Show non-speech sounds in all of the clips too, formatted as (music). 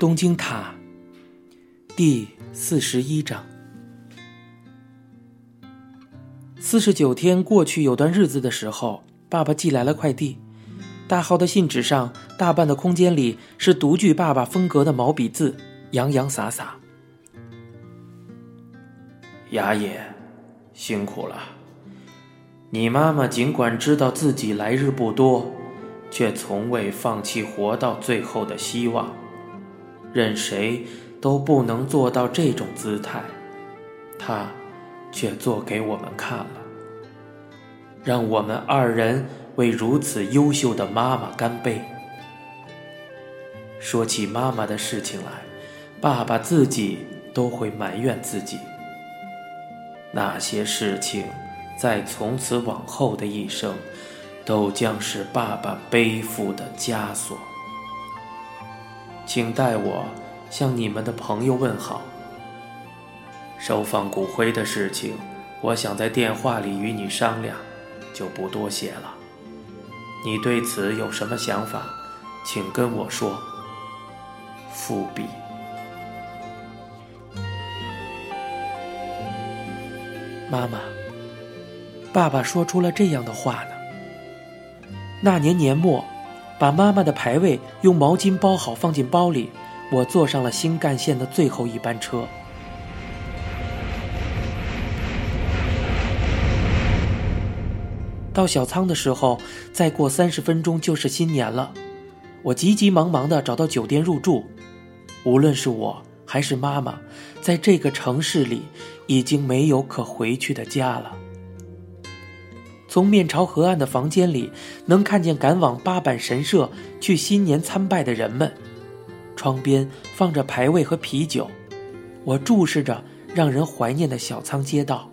东京塔第四十一章。四十九天过去，有段日子的时候，爸爸寄来了快递。大号的信纸上，大半的空间里是独具爸爸风格的毛笔字，洋洋洒洒。雅野，辛苦了。你妈妈尽管知道自己来日不多，却从未放弃活到最后的希望。任谁都不能做到这种姿态，他却做给我们看了，让我们二人为如此优秀的妈妈干杯。说起妈妈的事情来，爸爸自己都会埋怨自己。那些事情，在从此往后的一生，都将是爸爸背负的枷锁。请代我向你们的朋友问好。收放骨灰的事情，我想在电话里与你商量，就不多写了。你对此有什么想法，请跟我说。复笔。妈妈，爸爸说出了这样的话呢。那年年末。把妈妈的牌位用毛巾包好，放进包里。我坐上了新干线的最后一班车。到小仓的时候，再过三十分钟就是新年了。我急急忙忙的找到酒店入住。无论是我还是妈妈，在这个城市里，已经没有可回去的家了。从面朝河岸的房间里，能看见赶往八坂神社去新年参拜的人们。窗边放着牌位和啤酒，我注视着让人怀念的小仓街道。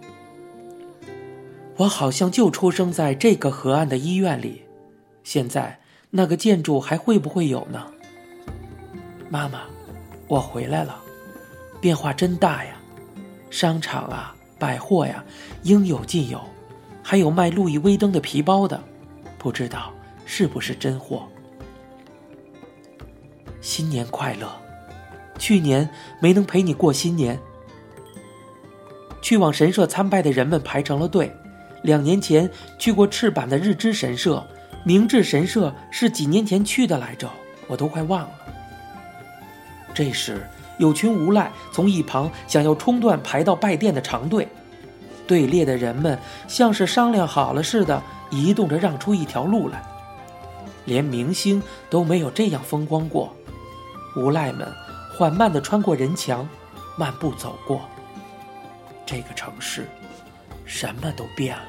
我好像就出生在这个河岸的医院里，现在那个建筑还会不会有呢？妈妈，我回来了，变化真大呀！商场啊，百货呀，应有尽有。还有卖路易威登的皮包的，不知道是不是真货。新年快乐！去年没能陪你过新年。去往神社参拜的人们排成了队。两年前去过赤坂的日之神社，明治神社是几年前去的来着，我都快忘了。这时，有群无赖从一旁想要冲断排到拜殿的长队。队列的人们像是商量好了似的，移动着让出一条路来。连明星都没有这样风光过。无赖们缓慢地穿过人墙，漫步走过。这个城市，什么都变了。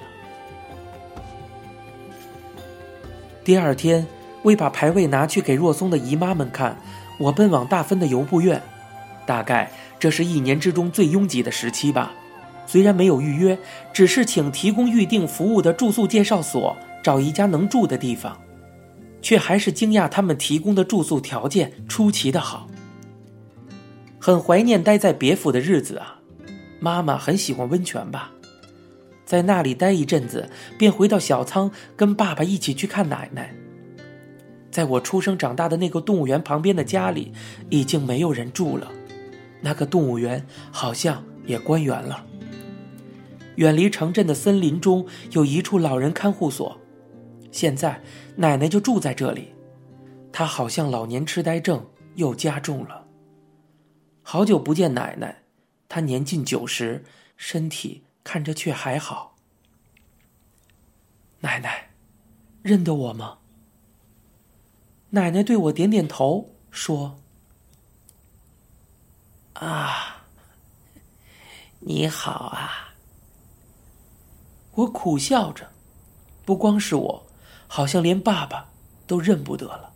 第二天，为把牌位拿去给若松的姨妈们看，我奔往大分的游步院。大概这是一年之中最拥挤的时期吧。虽然没有预约，只是请提供预订服务的住宿介绍所找一家能住的地方，却还是惊讶他们提供的住宿条件出奇的好。很怀念待在别府的日子啊！妈妈很喜欢温泉吧，在那里待一阵子，便回到小仓跟爸爸一起去看奶奶。在我出生长大的那个动物园旁边的家里，已经没有人住了，那个动物园好像也关园了。远离城镇的森林中有一处老人看护所，现在奶奶就住在这里。她好像老年痴呆症又加重了。好久不见奶奶，她年近九十，身体看着却还好。奶奶，认得我吗？奶奶对我点点头，说：“啊，你好啊。”我苦笑着，不光是我，好像连爸爸都认不得了。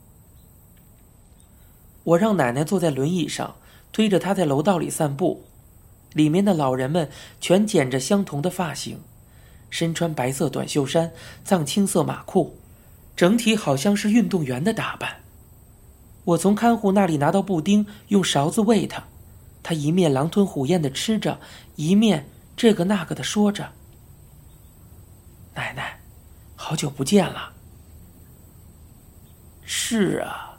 我让奶奶坐在轮椅上，推着她在楼道里散步。里面的老人们全剪着相同的发型，身穿白色短袖衫、藏青色马裤，整体好像是运动员的打扮。我从看护那里拿到布丁，用勺子喂他，他一面狼吞虎咽的吃着，一面这个那个的说着。奶奶，好久不见了。是啊，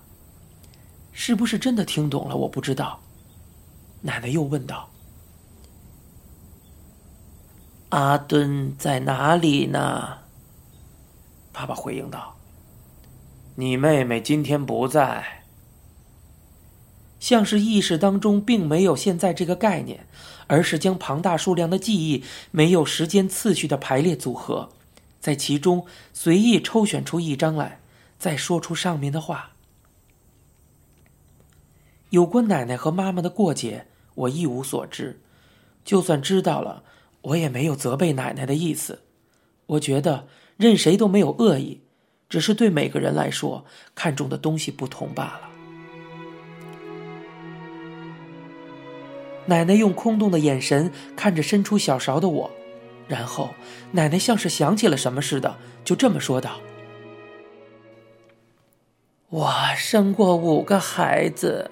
是不是真的听懂了？我不知道。奶奶又问道：“阿敦在哪里呢？”爸爸回应道：“你妹妹今天不在。”像是意识当中并没有现在这个概念，而是将庞大数量的记忆没有时间次序的排列组合，在其中随意抽选出一张来，再说出上面的话。有关奶奶和妈妈的过节，我一无所知。就算知道了，我也没有责备奶奶的意思。我觉得任谁都没有恶意，只是对每个人来说看重的东西不同罢了。奶奶用空洞的眼神看着伸出小勺的我，然后奶奶像是想起了什么似的，就这么说道：“我生过五个孩子，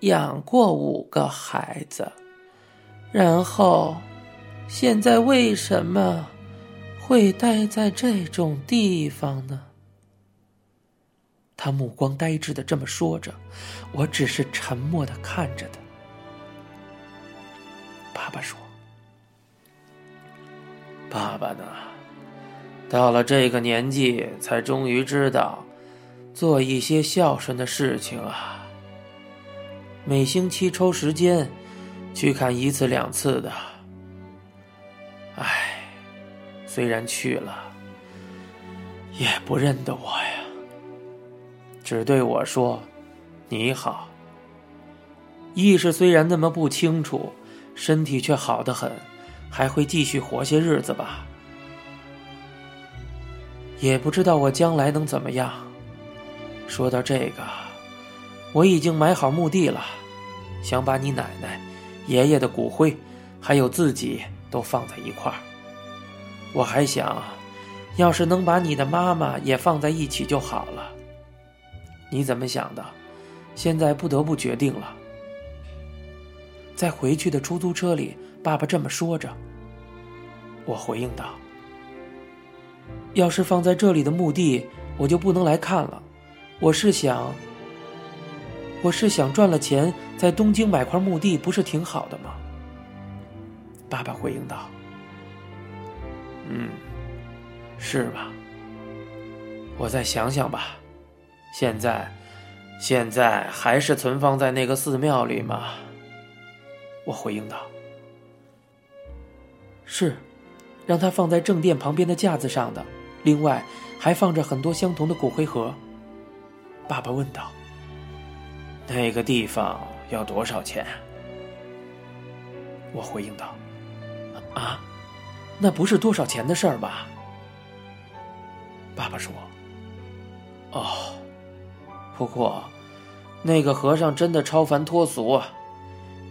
养过五个孩子，然后，现在为什么会待在这种地方呢？”他目光呆滞的这么说着，我只是沉默的看着他。爸爸说：“爸爸呢？到了这个年纪，才终于知道做一些孝顺的事情啊。每星期抽时间去看一次两次的。唉，虽然去了，也不认得我呀，只对我说你好。意识虽然那么不清楚。”身体却好得很，还会继续活些日子吧。也不知道我将来能怎么样。说到这个，我已经买好墓地了，想把你奶奶、爷爷的骨灰，还有自己都放在一块儿。我还想，要是能把你的妈妈也放在一起就好了。你怎么想的？现在不得不决定了。在回去的出租车里，爸爸这么说着。我回应道：“要是放在这里的墓地，我就不能来看了。我是想，我是想赚了钱，在东京买块墓地，不是挺好的吗？”爸爸回应道：“嗯，是吧？我再想想吧。现在，现在还是存放在那个寺庙里吗？”我回应道：“是，让他放在正殿旁边的架子上的。另外，还放着很多相同的骨灰盒。”爸爸问道：“那个地方要多少钱？”我回应道：“啊，那不是多少钱的事儿吧？”爸爸说：“哦，不过，那个和尚真的超凡脱俗。”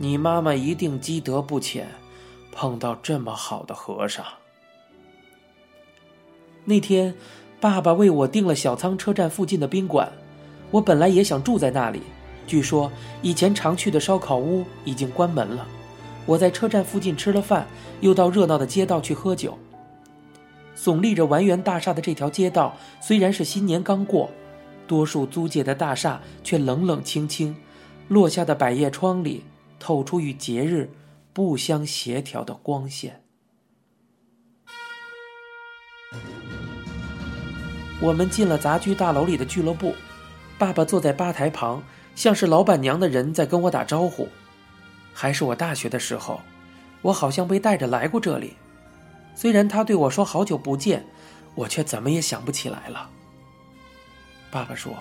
你妈妈一定积德不浅，碰到这么好的和尚。那天，爸爸为我订了小仓车站附近的宾馆，我本来也想住在那里。据说以前常去的烧烤屋已经关门了。我在车站附近吃了饭，又到热闹的街道去喝酒。耸立着完园大厦的这条街道，虽然是新年刚过，多数租界的大厦却冷冷清清，落下的百叶窗里。透出与节日不相协调的光线。我们进了杂居大楼里的俱乐部，爸爸坐在吧台旁，像是老板娘的人在跟我打招呼。还是我大学的时候，我好像被带着来过这里。虽然他对我说好久不见，我却怎么也想不起来了。爸爸说。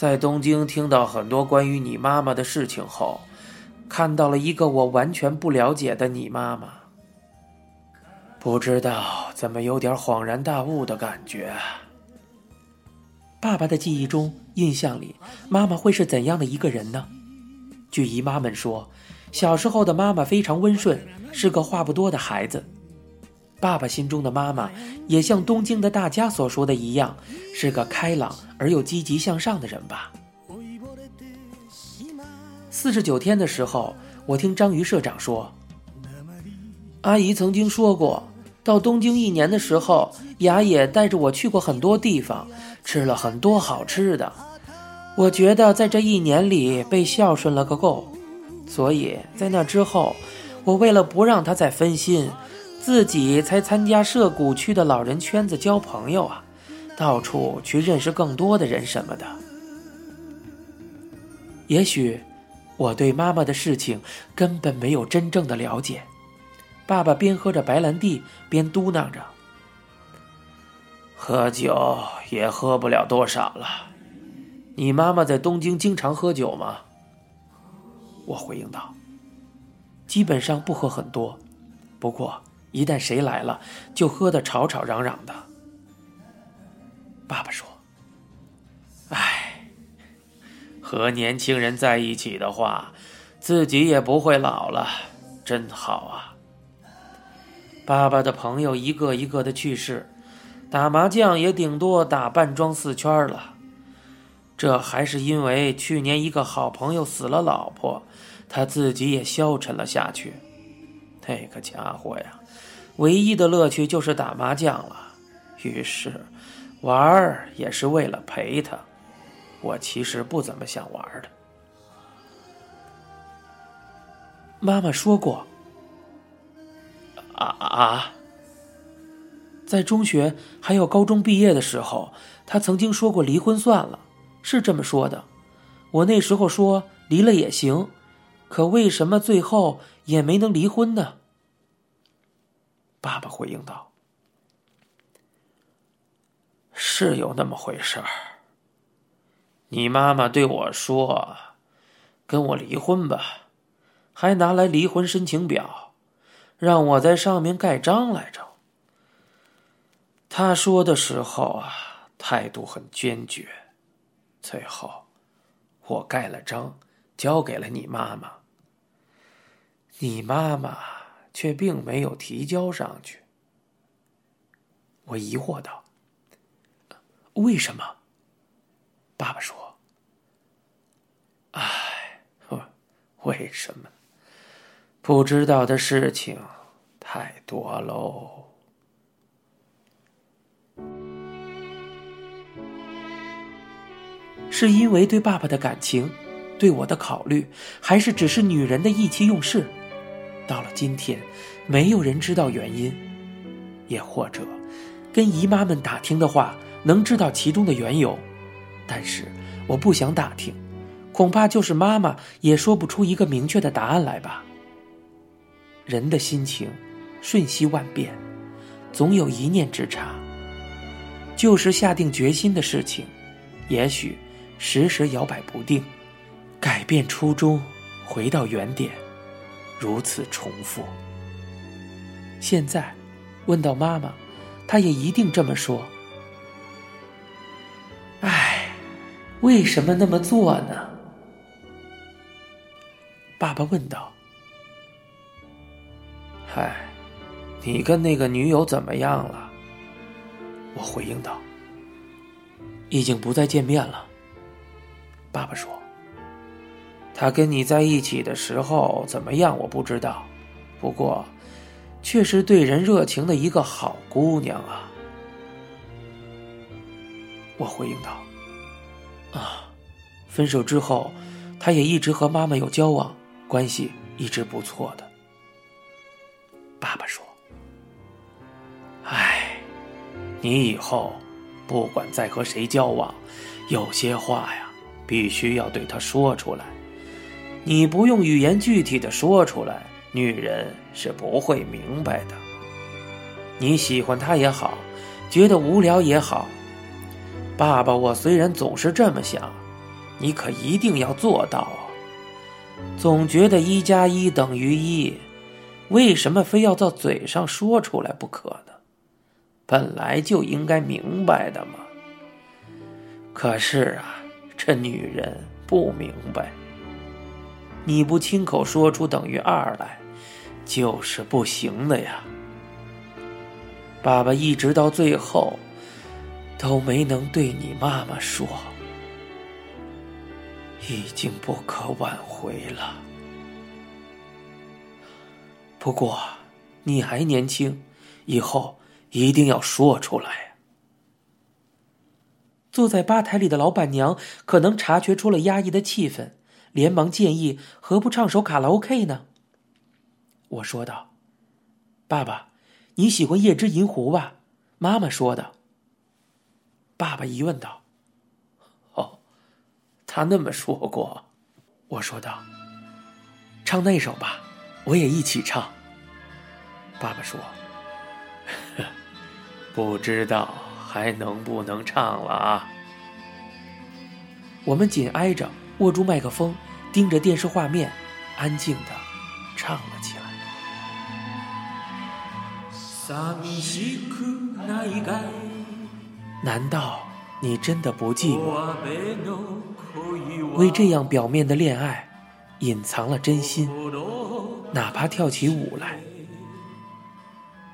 在东京听到很多关于你妈妈的事情后，看到了一个我完全不了解的你妈妈，不知道怎么有点恍然大悟的感觉。爸爸的记忆中、印象里，妈妈会是怎样的一个人呢？据姨妈们说，小时候的妈妈非常温顺，是个话不多的孩子。爸爸心中的妈妈，也像东京的大家所说的一样，是个开朗而又积极向上的人吧。四十九天的时候，我听章鱼社长说，阿姨曾经说过，到东京一年的时候，雅也带着我去过很多地方，吃了很多好吃的。我觉得在这一年里被孝顺了个够，所以在那之后，我为了不让他再分心，自己才参加涉谷区的老人圈子交朋友啊，到处去认识更多的人什么的。也许我对妈妈的事情根本没有真正的了解。爸爸边喝着白兰地边嘟囔着：“喝酒也喝不了多少了。你妈妈在东京经常喝酒吗？”我回应道：“基本上不喝很多，不过一旦谁来了，就喝得吵吵嚷嚷的。”爸爸说：“哎，和年轻人在一起的话，自己也不会老了，真好啊。”爸爸的朋友一个一个的去世，打麻将也顶多打半庄四圈了。这还是因为去年一个好朋友死了老婆，他自己也消沉了下去。那个家伙呀，唯一的乐趣就是打麻将了。于是，玩儿也是为了陪他。我其实不怎么想玩的。妈妈说过。啊啊！在中学还有高中毕业的时候，他曾经说过离婚算了，是这么说的。我那时候说离了也行，可为什么最后也没能离婚呢？爸爸回应道：“是有那么回事儿。你妈妈对我说，跟我离婚吧，还拿来离婚申请表。”让我在上面盖章来着。他说的时候啊，态度很坚决。最后，我盖了章，交给了你妈妈。你妈妈却并没有提交上去。我疑惑道：“为什么？”爸爸说：“哎，为什么？”不知道的事情太多喽。是因为对爸爸的感情，对我的考虑，还是只是女人的意气用事？到了今天，没有人知道原因。也或者，跟姨妈们打听的话，能知道其中的缘由。但是我不想打听，恐怕就是妈妈也说不出一个明确的答案来吧。人的心情瞬息万变，总有一念之差。就是下定决心的事情，也许时时摇摆不定，改变初衷，回到原点，如此重复。现在问到妈妈，她也一定这么说。唉，为什么那么做呢？爸爸问道。嗨，你跟那个女友怎么样了？我回应道：“已经不再见面了。”爸爸说：“他跟你在一起的时候怎么样？我不知道，不过，却是对人热情的一个好姑娘啊。”我回应道：“啊，分手之后，他也一直和妈妈有交往，关系一直不错的。”爸爸说：“哎，你以后不管再和谁交往，有些话呀，必须要对他说出来。你不用语言具体的说出来，女人是不会明白的。你喜欢她也好，觉得无聊也好，爸爸我虽然总是这么想，你可一定要做到啊！总觉得一加一等于一。”为什么非要到嘴上说出来不可呢？本来就应该明白的嘛。可是啊，这女人不明白。你不亲口说出等于二来，就是不行的呀。爸爸一直到最后都没能对你妈妈说，已经不可挽回了。不过，你还年轻，以后一定要说出来。坐在吧台里的老板娘可能察觉出了压抑的气氛，连忙建议：“何不唱首卡拉 OK 呢？”我说道：“爸爸，你喜欢《夜之银狐》吧？”妈妈说的。爸爸疑问道：“哦，他那么说过。”我说道：“唱那首吧，我也一起唱。”爸爸说：“ (laughs) 不知道。”还能不能唱了啊？我们紧挨着，握住麦克风，盯着电视画面，安静的唱了起来。难道你真的不寂寞？为这样表面的恋爱，隐藏了真心，哪怕跳起舞来。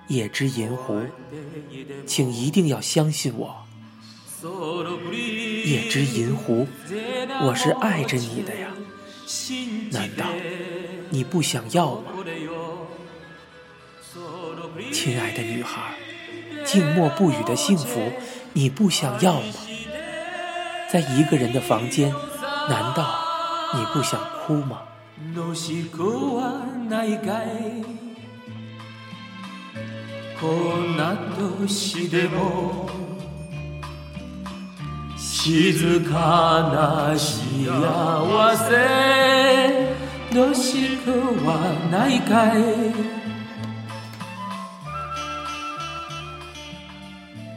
夜之银狐，请一定要相信我。夜之银狐，我是爱着你的呀，难道你不想要吗？亲爱的女孩，静默不语的幸福，你不想要吗？在一个人的房间，难道你不想哭吗？こんな年でも静かな幸せどしくはないかい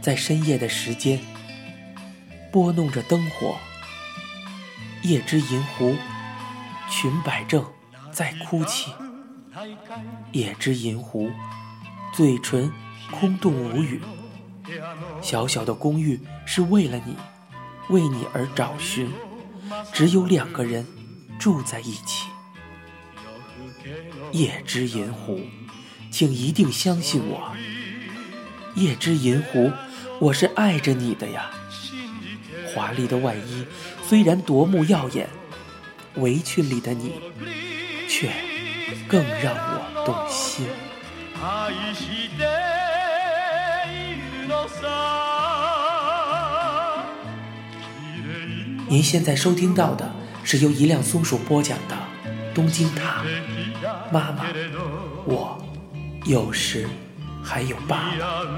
在深夜的时间，拨弄着灯火，夜之银狐，裙摆正在哭泣，夜之银狐。嘴唇空洞无语。小小的公寓是为了你， 为你而找寻。只有两个人住在一起。夜之银狐，请一定相信我。夜之银狐，我是爱着你的呀。华丽的外衣虽然夺目耀眼，围裙里的你却更让我动心。您现在收听到的是由一辆松鼠播讲的《东京塔》，妈妈，我有时还有爸爸。